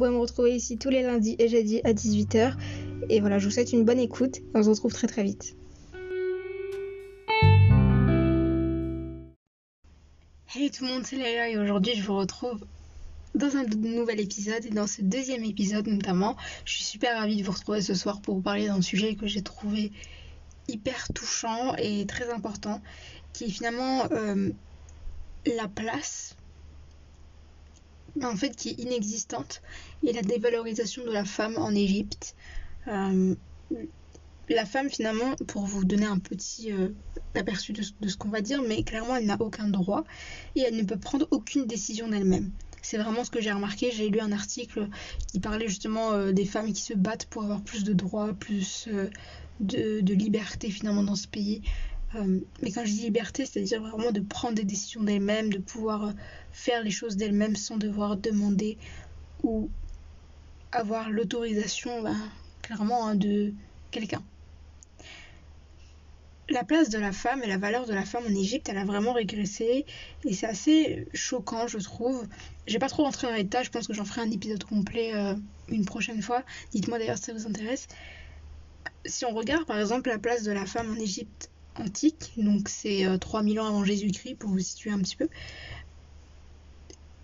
pouvez me retrouver ici tous les lundis et jeudis à 18h. Et voilà, je vous souhaite une bonne écoute et on se retrouve très très vite. Hey tout le monde, c'est Léa et aujourd'hui je vous retrouve dans un nouvel épisode et dans ce deuxième épisode notamment, je suis super ravie de vous retrouver ce soir pour vous parler d'un sujet que j'ai trouvé hyper touchant et très important qui est finalement euh, la place en fait qui est inexistante et la dévalorisation de la femme en Égypte. Euh, la femme finalement, pour vous donner un petit euh, aperçu de, ce qu'on va dire, mais clairement elle n'a aucun droit et elle ne peut prendre aucune décision d'elle-même. C'est vraiment ce que j'ai remarqué. J'ai lu un article qui parlait justement euh, des femmes qui se battent pour avoir plus de droits, plus de, liberté finalement dans ce pays. Euh, mais quand je dis liberté, c'est-à-dire vraiment de prendre des décisions d'elle-même, de pouvoir euh, faire les choses d'elle-même sans devoir demander ou avoir l'autorisation ben, clairement hein, de quelqu'un. La place de la femme et la valeur de la femme en Égypte, elle a vraiment régressé et c'est assez choquant, je trouve. J'ai pas trop rentré dans les détails, je pense que j'en ferai un épisode complet euh, une prochaine fois. Dites-moi d'ailleurs si ça vous intéresse. Si on regarde par exemple la place de la femme en Égypte antique, donc c'est 3000 euh, ans avant Jésus-Christ pour vous situer un petit peu,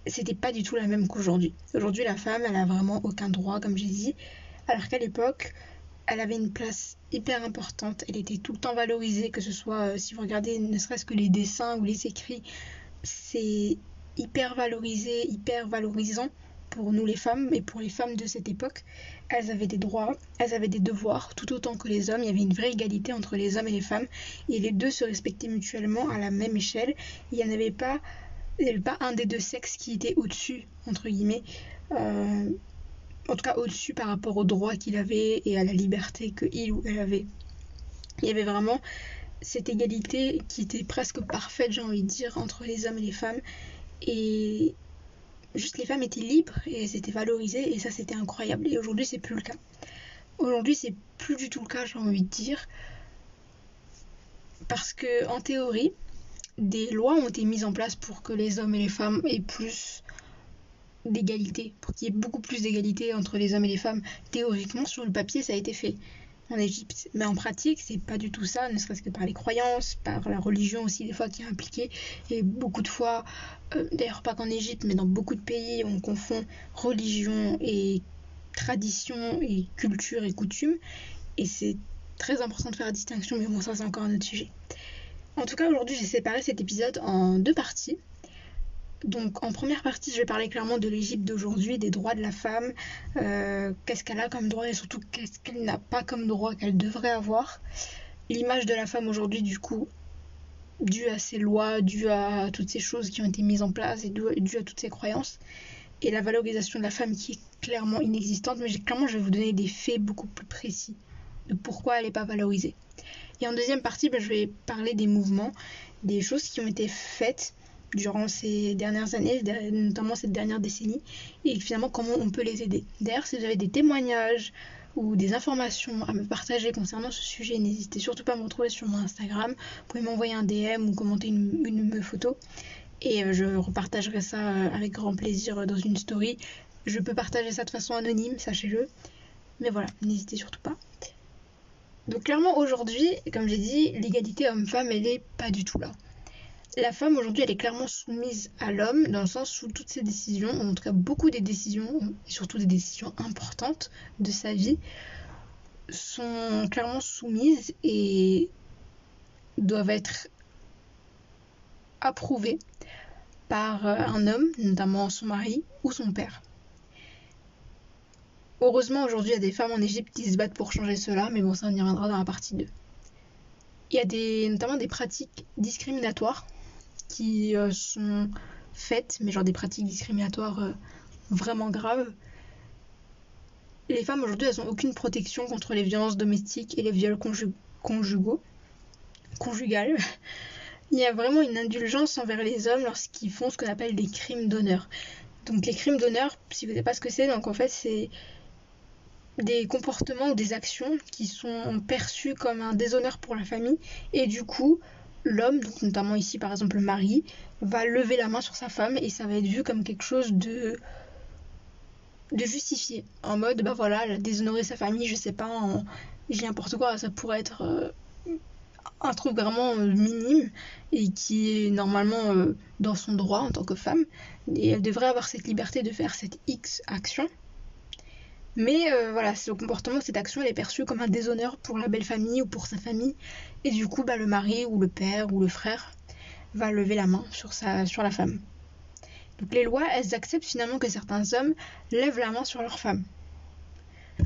c'était pas du tout la même qu'aujourd'hui. Aujourd'hui, la femme, elle a vraiment aucun droit, comme j'ai dit, alors qu'à l'époque, elle avait une place hyper importante, elle était tout le temps valorisée, que ce soit, euh, si vous regardez ne serait-ce que les dessins ou les écrits, c'est hyper valorisé, hyper valorisant pour nous les femmes et pour les femmes de cette époque. Elles avaient des droits, elles avaient des devoirs, tout autant que les hommes. Il y avait une vraie égalité entre les hommes et les femmes. Et les deux se respectaient mutuellement à la même échelle. Il n'y en avait pas, il avait pas un des deux sexes qui était au-dessus, entre guillemets. Euh, en tout cas au-dessus par rapport aux droits qu'il avait et à la liberté qu'il ou elle avait. Il y avait vraiment cette égalité qui était presque parfaite, j'ai envie de dire, entre les hommes et les femmes. Et juste les femmes étaient libres et elles étaient valorisées et ça c'était incroyable. Et aujourd'hui c'est plus le cas. Aujourd'hui c'est plus du tout le cas j'ai envie de dire. Parce que en théorie, des lois ont été mises en place pour que les hommes et les femmes aient plus d'égalité, pour qu'il y ait beaucoup plus d'égalité entre les hommes et les femmes. Théoriquement, sur le papier, ça a été fait en Égypte. Mais en pratique, c'est pas du tout ça, ne serait-ce que par les croyances, par la religion aussi, des fois qui est impliquée. Et beaucoup de fois, euh, d'ailleurs pas qu'en Égypte, mais dans beaucoup de pays, on confond religion et tradition et culture et coutume. Et c'est très important de faire la distinction, mais bon, ça c'est encore un autre sujet. En tout cas, aujourd'hui, j'ai séparé cet épisode en deux parties. Donc en première partie, je vais parler clairement de l'Égypte d'aujourd'hui, des droits de la femme, euh, qu'est-ce qu'elle a comme droit et surtout qu'est-ce qu'elle n'a pas comme droit qu'elle devrait avoir. L'image de la femme aujourd'hui, du coup, due à ces lois, due à toutes ces choses qui ont été mises en place et due à toutes ces croyances. Et la valorisation de la femme qui est clairement inexistante, mais clairement je vais vous donner des faits beaucoup plus précis de pourquoi elle n'est pas valorisée. Et en deuxième partie, ben, je vais parler des mouvements, des choses qui ont été faites durant ces dernières années, notamment cette dernière décennie, et finalement comment on peut les aider. D'ailleurs, si vous avez des témoignages ou des informations à me partager concernant ce sujet, n'hésitez surtout pas à me retrouver sur mon Instagram. Vous pouvez m'envoyer un DM ou commenter une, photo et euh, je repartagerai ça euh, avec grand plaisir dans une story. Je peux partager ça de façon anonyme, sachez-le. Mais voilà, n'hésitez surtout pas. Donc clairement aujourd'hui, comme j'ai dit, l'égalité homme-femme, elle est pas du tout là la femme aujourd'hui, elle est clairement soumise à l'homme dans le sens où toutes ses décisions, en tout cas beaucoup des décisions, et surtout des décisions importantes de sa vie, sont clairement soumises et doivent être approuvées par euh, un homme, notamment son mari ou son père. Heureusement, aujourd'hui, il y a des femmes en Égypte qui se battent pour changer cela, mais bon, ça, on y reviendra dans la partie 2. Il y a des, notamment des pratiques discriminatoires qui euh, sont faites, mais genre des pratiques discriminatoires euh, vraiment graves. Les femmes aujourd'hui, elles n'ont aucune protection contre les violences domestiques et les viols conjugaux, conjugales. Il y a vraiment une indulgence envers les hommes lorsqu'ils font ce qu'on appelle des crimes d'honneur. Donc les crimes d'honneur, si vous ne savez pas ce que c'est, donc en fait c'est des comportements ou des actions qui sont perçus comme un déshonneur pour la famille et du coup l'homme, donc notamment ici par exemple le mari, va lever la main sur sa femme et ça va être vu comme quelque chose de de justifier en mode bah voilà elle a déshonoré sa famille je sais pas j'ai n'importe quoi ça pourrait être euh, un truc vraiment euh, minime et qui est normalement euh, dans son droit en tant que femme. Et elle devrait avoir cette liberté de faire cette X action mais voilà ce comportement cette action elle est perçue comme un déshonneur pour la belle famille ou pour sa famille et du coup bah, le mari ou le père ou le frère va lever la main sur, sa, la femme donc les lois, elles acceptent finalement que certains hommes lèvent la main sur leurs femmes.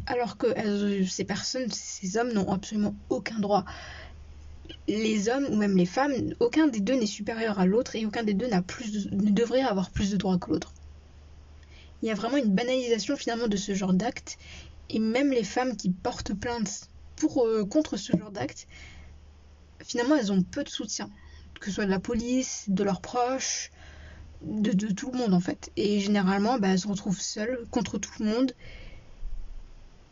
Alors que ces personnes, ces hommes n'ont absolument aucun droit. Les hommes ou même les femmes, aucun des deux n'est supérieur à l'autre et aucun des deux n'a plus ne devrait avoir plus de droits que l'autre. Il y a vraiment une banalisation finalement de ce genre d'actes et même les femmes qui portent plainte pour, euh, contre ce genre d'actes, finalement elles ont peu de soutien, que ce soit de la police, de leurs proches, de, tout le monde en fait. Et généralement, bah, elle se retrouve seule contre tout le monde.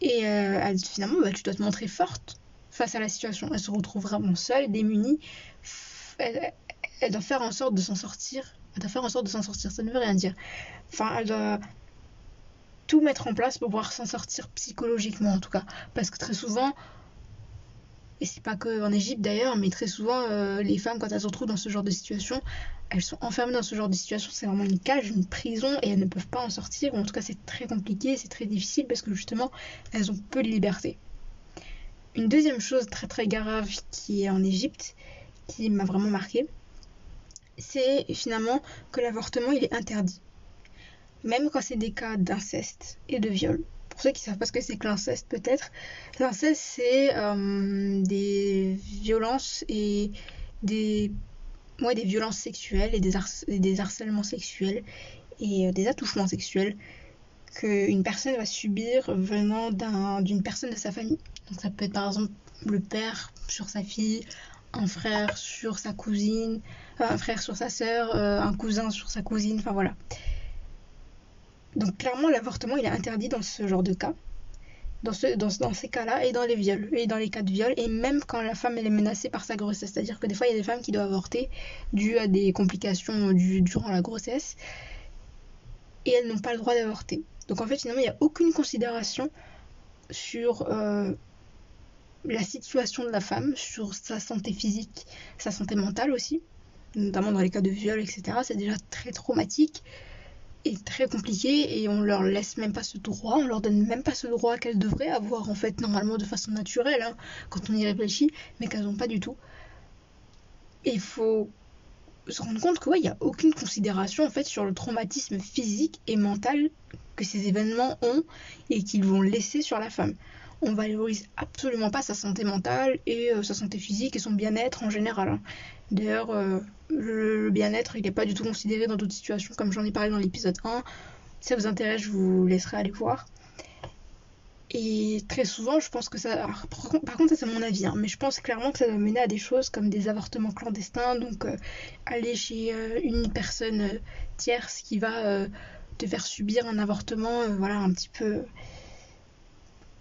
Et euh, finalement, bah, tu dois te montrer forte face à la situation. Elle se retrouve vraiment seule, démunie. Elle, elle doit faire en sorte de s'en sortir. Elle doit faire en sorte de s'en sortir, ça ne veut rien dire. Enfin, elle doit tout mettre en place pour pouvoir s'en sortir psychologiquement en tout cas. Parce que très souvent, et c'est pas que en Égypte d'ailleurs, mais très souvent, euh, les femmes, quand elles se retrouvent dans ce genre de situation, elles sont enfermées dans ce genre de situation. C'est vraiment une cage, une prison, et elles ne peuvent pas en sortir. Ou en tout cas, c'est très compliqué, c'est très difficile parce que justement, elles ont peu de liberté. Une deuxième chose très très grave qui est en Égypte, qui m'a vraiment marqué, c'est finalement que l'avortement il est interdit. Même quand c'est des cas d'inceste et de viol pour ceux qui savent pas ce que c'est que l'inceste peut-être, l'inceste c'est euh, des violences et des ouais, des violences sexuelles et des, harcèlements sexuels et euh, des attouchements sexuels qu'une personne va subir venant d'une personne de sa famille. Donc ça peut être par exemple le père sur sa fille, un frère sur sa cousine, euh, un frère sur sa sœur, un cousin sur sa cousine, enfin voilà. Donc clairement, l'avortement, il est interdit dans ce genre de cas, dans, ce, dans, dans ces cas-là, et dans les viols, et dans les cas de viol, et même quand la femme est menacée par sa grossesse. C'est-à-dire que des fois, il y a des femmes qui doivent avorter dû à des complications du, durant la grossesse, et elles n'ont pas le droit d'avorter. Donc en fait, finalement, il n'y a aucune considération sur euh, la situation de la femme, sur sa santé physique, sa santé mentale aussi, notamment dans les cas de viol, etc. C'est déjà très traumatique très compliqué et on leur laisse même pas ce droit, on leur donne même pas ce droit qu'elles devraient avoir en fait normalement de façon naturelle hein, quand on y réfléchit, mais qu'elles n'ont pas du tout. Il faut se rendre compte que ouais, il n'y a aucune considération en fait sur le traumatisme physique et mental que ces événements ont et qu'ils vont laisser sur la femme. On valorise absolument pas sa santé mentale et euh, sa santé physique et son bien-être en général. Hein. D'ailleurs, euh, le, bien-être, il n'est pas du tout considéré dans d'autres situations, comme j'en ai parlé dans l'épisode 1. Si ça vous intéresse, je vous laisserai aller voir. Et très souvent, je pense que ça. par contre, ça c'est mon avis, hein, mais je pense clairement que ça va mener à des choses comme des avortements clandestins, donc euh, aller chez euh, une personne tierce qui va te faire subir un avortement, voilà, un petit peu.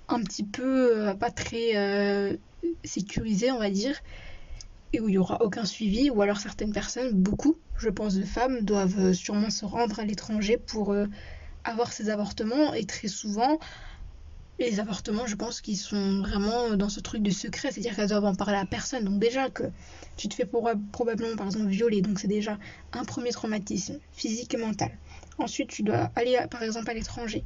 un petit peu pas très sécurisé, on va dire et où il n'y aura aucun suivi, ou alors certaines personnes, beaucoup, je pense, de femmes, doivent euh, sûrement se rendre à l'étranger pour euh, avoir ces avortements, et très souvent, les avortements, je pense qu'ils sont vraiment dans ce truc de secret, c'est-à-dire qu'elles doivent en parler à personne. Donc déjà que tu te fais probablement, par exemple, violer, donc c'est déjà un premier traumatisme physique et mental. Ensuite, tu dois aller, par exemple, à l'étranger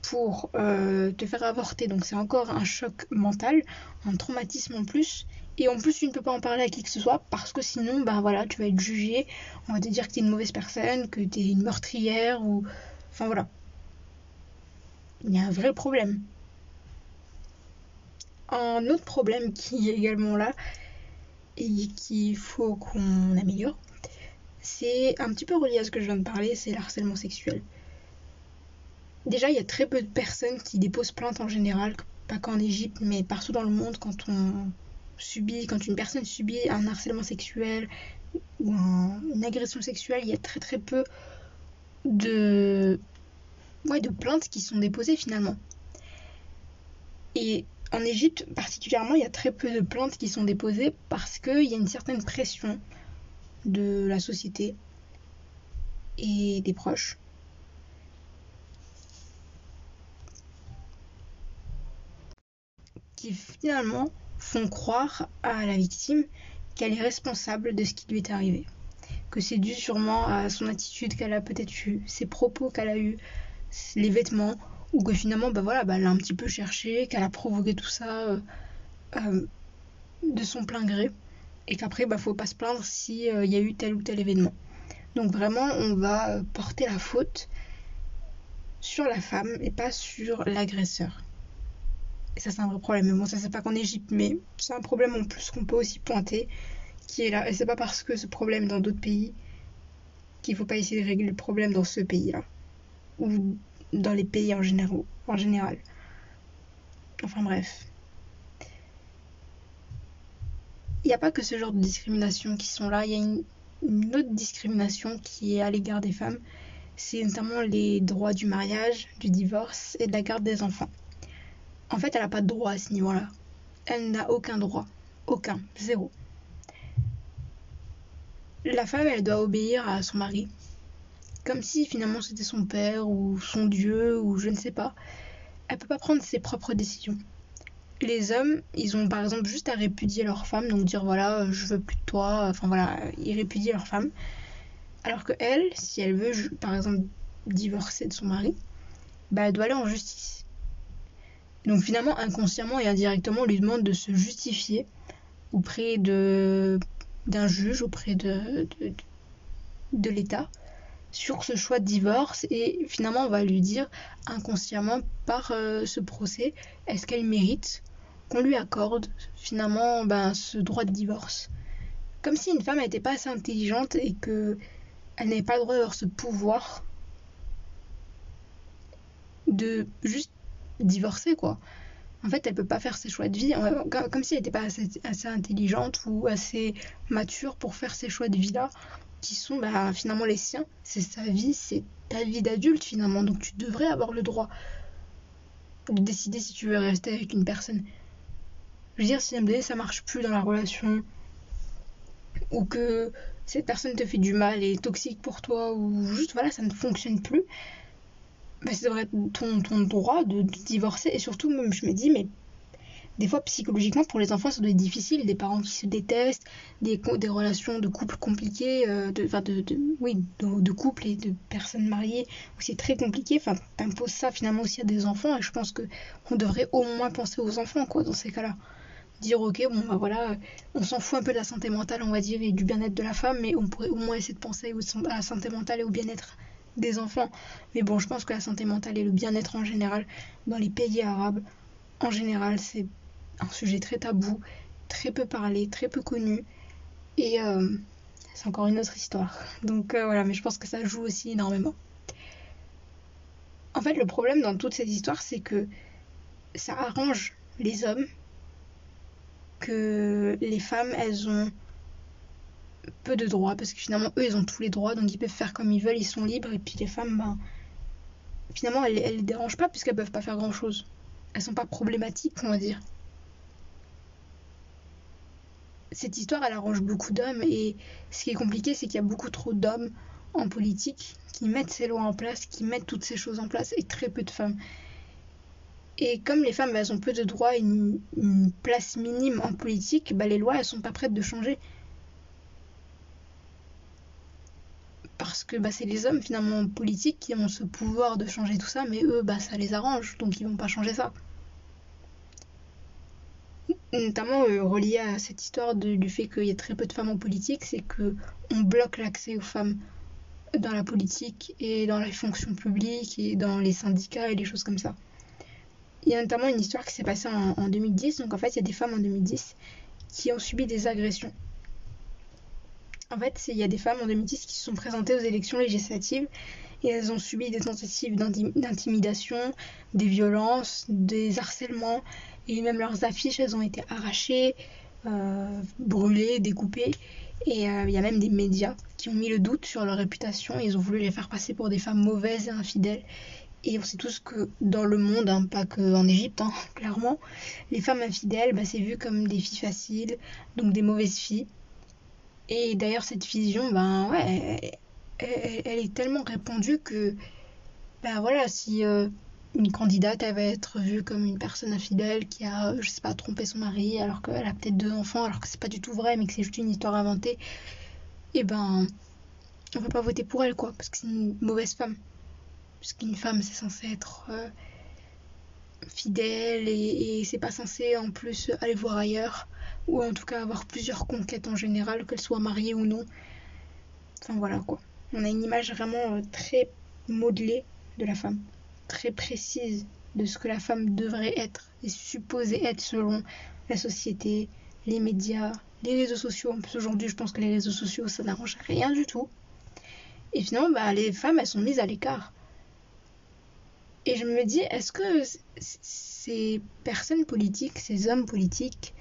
pour euh, te faire avorter, donc c'est encore un choc mental, un traumatisme en plus. Et en plus, tu ne peux pas en parler à qui que ce soit parce que sinon, bah voilà, tu vas être jugé. On va te dire que tu es une mauvaise personne, que tu es une meurtrière ou. Enfin voilà. Il y a un vrai problème. Un autre problème qui est également là et qu'il faut qu'on améliore, c'est un petit peu relié à ce que je viens de parler, c'est l'harcèlement sexuel. Déjà, il y a très peu de personnes qui déposent plainte en général, pas qu'en Égypte, mais partout dans le monde quand on subit, quand une personne subit un harcèlement sexuel ou une agression sexuelle, il y a très très peu de, de plaintes qui sont déposées finalement. Et en Égypte particulièrement, il y a très peu de plaintes qui sont déposées parce qu'il y a une certaine pression de la société et des proches. Qui finalement font croire à la victime qu'elle est responsable de ce qui lui est arrivé. Que c'est dû sûrement à son attitude qu'elle a peut-être eue, ses propos qu'elle a eus, les vêtements, ou que finalement, bah voilà, bah elle a un petit peu cherché, qu'elle a provoqué tout ça euh, euh, de son plein gré, et qu'après, bah faut pas se plaindre s'il euh, y a eu tel ou tel événement. Donc vraiment, on va porter la faute sur la femme et pas sur l'agresseur. Et ça, c'est un vrai problème. Mais bon, ça, c'est pas qu'en Égypte, mais c'est un problème en plus qu'on peut aussi pointer, qui est là. Et c'est pas parce que ce problème dans d'autres pays qu'il faut pas essayer de régler le problème dans ce pays-là. Ou dans les pays en général. En général. Enfin bref. Il n'y a pas que ce genre de discrimination qui sont là. Il y a une autre discrimination qui est à l'égard des femmes. C'est notamment les droits du mariage, du divorce et de la garde des enfants. En fait, elle n'a pas de droit à ce niveau-là. Elle n'a aucun droit. Aucun. Zéro. La femme, elle doit obéir à son mari. Comme si finalement c'était son père ou son dieu ou je ne sais pas. Elle peut pas prendre ses propres décisions. Les hommes, ils ont par exemple juste à répudier leur femme, donc dire voilà, je veux plus de toi, enfin voilà, ils répudient leur femme. Alors que elle, si elle veut par exemple divorcer de son mari, bah elle doit aller en justice. Donc finalement, inconsciemment et indirectement, on lui demande de se justifier auprès de d'un juge, auprès de, de, l'État, sur ce choix de divorce. Et finalement, on va lui dire inconsciemment par euh, ce procès, est-ce qu'elle mérite qu'on lui accorde finalement ben, ce droit de divorce? Comme si une femme n'était pas assez intelligente et que elle n'avait pas le droit d'avoir ce pouvoir de juste divorcer, quoi. En fait, elle peut pas faire ses choix de vie, comme si elle n'était pas assez, intelligente ou assez mature pour faire ces choix de vie-là, qui sont bah, finalement les siens. C'est sa vie, c'est ta vie d'adulte finalement, donc tu devrais avoir le droit de décider si tu veux rester avec une personne. Je veux dire, si MD ça marche plus dans la relation, ou que cette personne te fait du mal et est toxique pour toi, ou juste voilà, ça ne fonctionne plus, bah, c'est vrai ton, ton droit de, divorcer. Et surtout, même, je me dis, mais des fois, psychologiquement, pour les enfants, ça doit être difficile. Des parents qui se détestent, des, des relations de couple compliquées, euh, de, de, de, oui, de, de couple et de personnes mariées, où c'est très compliqué. Enfin, t'imposes ça finalement aussi à des enfants. Et je pense que on devrait au moins penser aux enfants, quoi, dans ces cas-là. Dire, ok, bon, bah voilà, on s'en fout un peu de la santé mentale, on va dire, et du bien-être de la femme, mais on pourrait au moins essayer de penser à la santé mentale et au bien-être des enfants. Mais bon, je pense que la santé mentale et le bien-être en général, dans les pays arabes, en général, c'est un sujet très tabou, très peu parlé, très peu connu. Et euh, c'est encore une autre histoire. Donc euh, voilà, mais je pense que ça joue aussi énormément. En fait, le problème dans toute cette histoire, c'est que ça arrange les hommes que les femmes, elles ont peu de droits parce que finalement eux ils ont tous les droits donc ils peuvent faire comme ils veulent, ils sont libres et puis les femmes ben finalement elles, elles les dérangent pas puisqu'elles peuvent pas faire grand chose. Elles sont pas problématiques on va dire. Cette histoire elle arrange beaucoup d'hommes et ce qui est compliqué c'est qu'il y a beaucoup trop d'hommes en politique qui mettent ces lois en place, qui mettent toutes ces choses en place et très peu de femmes. Et comme les femmes elles ont peu de droits et une, une place minime en politique, bah, les lois elles sont pas prêtes de changer. Parce que bah, c'est les hommes finalement politiques qui ont ce pouvoir de changer tout ça, mais eux, bah, ça les arrange, donc ils vont pas changer ça. Notamment euh, relié à cette histoire du fait qu'il y a très peu de femmes en politique, c'est que on bloque l'accès aux femmes dans la politique et dans les fonctions publiques et dans les syndicats et les choses comme ça. Il y a notamment une histoire qui s'est passée en, en 2010, donc en fait il y a des femmes en 2010 qui ont subi des agressions en fait, il y a des femmes en 2010 qui se sont présentées aux élections législatives et elles ont subi des tentatives d'intimidation, des violences, des harcèlements et même leurs affiches, elles ont été arrachées, euh, brûlées, découpées. Et euh, il y a même des médias qui ont mis le doute sur leur réputation. Ils ont voulu les faire passer pour des femmes mauvaises et infidèles. Et on sait tous que dans le monde, hein, pas qu'en Égypte, hein, clairement, les femmes infidèles, bah, c'est vu comme des filles faciles, donc des mauvaises filles. Et d'ailleurs, cette vision, ben ouais, elle, est tellement répandue que, ben voilà, si, euh, une candidate, elle va être vue comme une personne infidèle qui a, je sais pas, trompé son mari alors qu'elle a peut-être deux enfants, alors que c'est pas du tout vrai, mais que c'est juste une histoire inventée, et eh ben, on peut pas voter pour elle, quoi, parce que c'est une mauvaise femme. Parce qu'une femme, c'est censé être euh, fidèle et c'est pas censé en plus aller voir ailleurs, ou en tout cas avoir plusieurs conquêtes en général, qu'elle soit mariée ou non. Enfin voilà, quoi. On a une image vraiment euh, très modelée de la femme très précise de ce que la femme devrait être et supposée être selon la société, les médias, les réseaux sociaux. Aujourd'hui, je pense que les réseaux sociaux, ça n'arrange rien du tout. Et finalement, bah, les femmes, elles sont mises à l'écart. Et je me dis, est-ce que ces personnes politiques, ces hommes politiques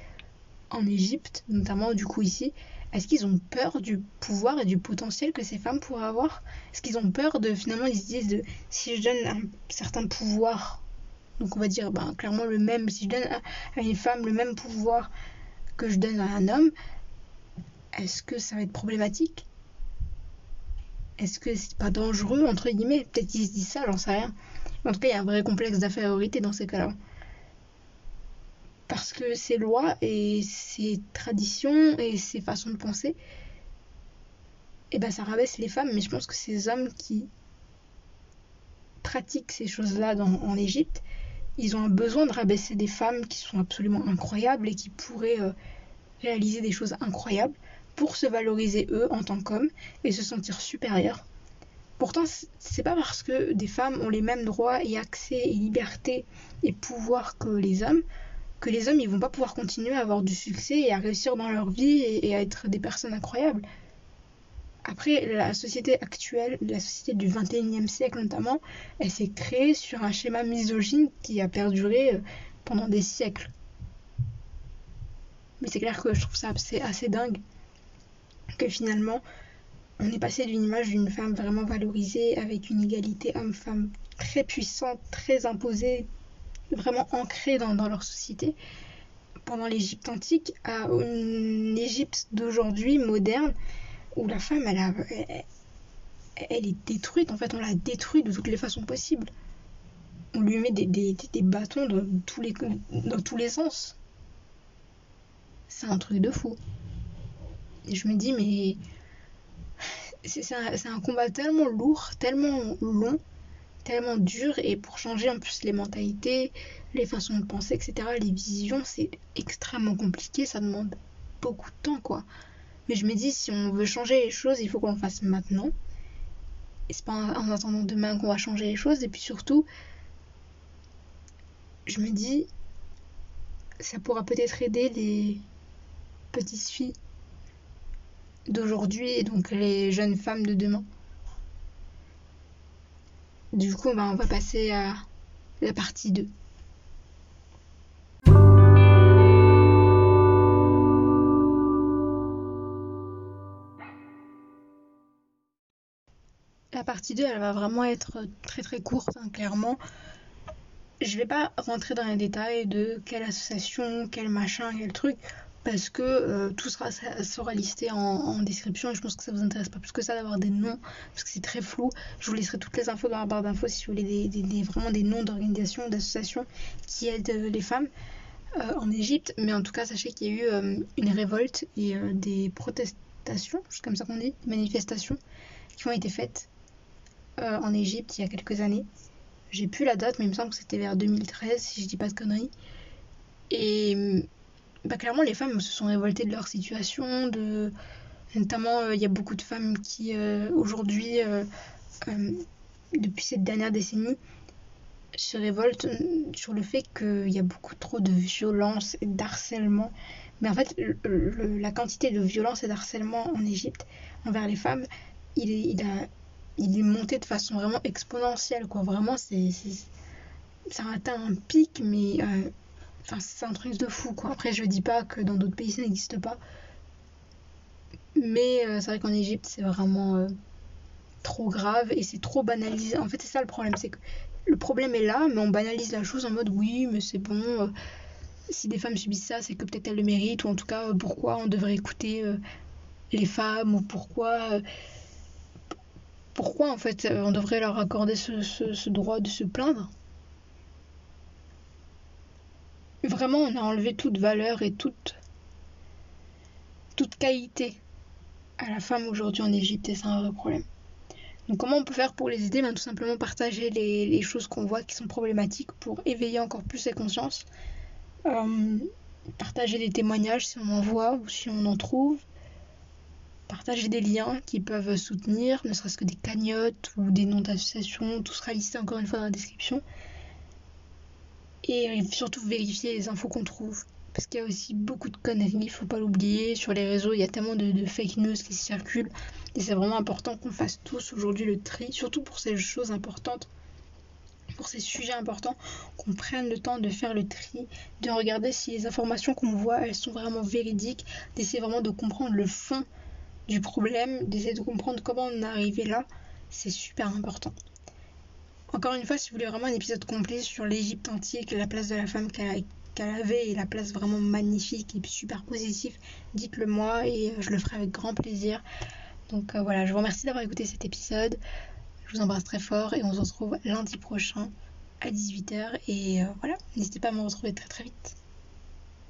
en Égypte, notamment du coup ici, est-ce qu'ils ont peur du pouvoir et du potentiel que ces femmes pourraient avoir? Est-ce qu'ils ont peur de finalement ils se disent de si je donne un certain pouvoir, donc on va dire ben, clairement le même, si je donne à une femme le même pouvoir que je donne à un homme, est-ce que ça va être problématique? Est-ce que c'est pas dangereux entre guillemets? Peut-être qu'ils se disent ça, j'en sais rien. En tout cas, il y a un vrai complexe d'infériorité dans ces cas-là parce que ces lois et ces traditions et ces façons de penser, et eh ben ça rabaisse les femmes, mais je pense que ces hommes qui pratiquent ces choses-là en Égypte, ils ont un besoin de rabaisser des femmes qui sont absolument incroyables et qui pourraient euh, réaliser des choses incroyables pour se valoriser eux en tant qu'hommes et se sentir supérieurs. Pourtant, c'est pas parce que des femmes ont les mêmes droits et accès et libertés et pouvoirs que les hommes que les hommes ils vont pas pouvoir continuer à avoir du succès et à réussir dans leur vie et, à être des personnes incroyables. Après, la société actuelle, la société du 21e siècle notamment, elle s'est créée sur un schéma misogyne qui a perduré euh, pendant des siècles. Mais c'est clair que je trouve ça assez, assez dingue que finalement, on est passé d'une image d'une femme vraiment valorisée avec une égalité homme-femme très puissante, très imposée, vraiment ancrés dans, leur société. Pendant l'Égypte antique à une Égypte d'aujourd'hui moderne où la femme elle, est détruite en fait on l'a détruite de toutes les façons possibles. On lui met des, bâtons dans tous les, sens. C'est un truc de fou. Et je me dis mais c'est un combat tellement lourd tellement long tellement dur et pour changer en plus les mentalités, les façons de penser, etc., les visions, c'est extrêmement compliqué, ça demande beaucoup de temps quoi. Mais je me dis, si on veut changer les choses, il faut qu'on le fasse maintenant. Et c'est pas en attendant demain qu'on va changer les choses. Et puis surtout, je me dis, ça pourra peut-être aider les petites filles d'aujourd'hui et donc les jeunes femmes de demain. Du coup, bah, on va passer à la partie 2. La partie 2, elle va vraiment être très très courte, hein, clairement. Je vais pas rentrer dans les détails de quelle association, quel machin, quel truc parce que euh, tout sera, sera listé en, description et je pense que ça vous intéresse pas plus que ça d'avoir des noms parce que c'est très flou. Je vous laisserai toutes les infos dans la barre d'infos si vous voulez des, vraiment des noms d'organisations, d'associations qui aident euh, les femmes euh, en Égypte. Mais en tout cas, sachez qu'il y a eu une révolte et des protestations, c'est comme ça qu'on dit, manifestations qui ont été faites en Égypte il y a quelques années. J'ai plus la date, mais il me semble que c'était vers 2013 si je dis pas de conneries. Et bah, clairement, les femmes se sont révoltées de leur situation. De... Notamment, euh, il y a beaucoup de femmes qui, euh, aujourd'hui, euh, depuis cette dernière décennie, se révoltent sur le fait qu'il y a beaucoup trop de violence et d'harcèlement. Mais en fait, la quantité de violence et d'harcèlement en Égypte envers les femmes, il est, il a, il est monté de façon vraiment exponentielle. Quoi. Vraiment, c'est, ça a atteint un pic, mais Enfin, c'est un truc de fou, quoi. Après, je dis pas que dans d'autres pays ça n'existe pas. Mais euh, c'est vrai qu'en Égypte, c'est vraiment euh, trop grave et c'est trop banalisé. En fait, c'est ça le problème. C'est que le problème est là, mais on banalise la chose en mode oui, mais c'est bon. Euh, si des femmes subissent ça, c'est que peut-être elles le méritent. Ou en tout cas, pourquoi on devrait écouter les femmes Ou pourquoi. pourquoi, en fait, on devrait leur accorder ce droit de se plaindre? Vraiment, on a enlevé toute valeur et toute, qualité à la femme aujourd'hui en Égypte et c'est un vrai problème. Donc comment on peut faire pour les aider? Ben, Tout simplement partager les, choses qu'on voit qui sont problématiques pour éveiller encore plus ses consciences. Euh, partager des témoignages si on en voit ou si on en trouve. Partager des liens qui peuvent soutenir, ne serait-ce que des cagnottes ou des noms d'associations. Tout sera listé encore une fois dans la description. Et surtout vérifier les infos qu'on trouve. Parce qu'il y a aussi beaucoup de conneries, il faut pas l'oublier. Sur les réseaux, il y a tellement de, fake news qui circulent. Et c'est vraiment important qu'on fasse tous aujourd'hui le tri, surtout pour ces choses importantes, pour ces sujets importants, qu'on prenne le temps de faire le tri, de regarder si les informations qu'on voit, elles sont vraiment véridiques, d'essayer vraiment de comprendre le fond du problème, d'essayer de comprendre comment on est arrivé là. C'est super important. Encore une fois, si vous voulez vraiment un épisode complet sur l'Égypte antique, la place de la femme qu'elle avait et la place vraiment magnifique et super positive, dites-le moi et euh, je le ferai avec grand plaisir. Donc euh, voilà, je vous remercie d'avoir écouté cet épisode. Je vous embrasse très fort et on se retrouve lundi prochain à 18h. Et euh, voilà, n'hésitez pas à me retrouver très très vite.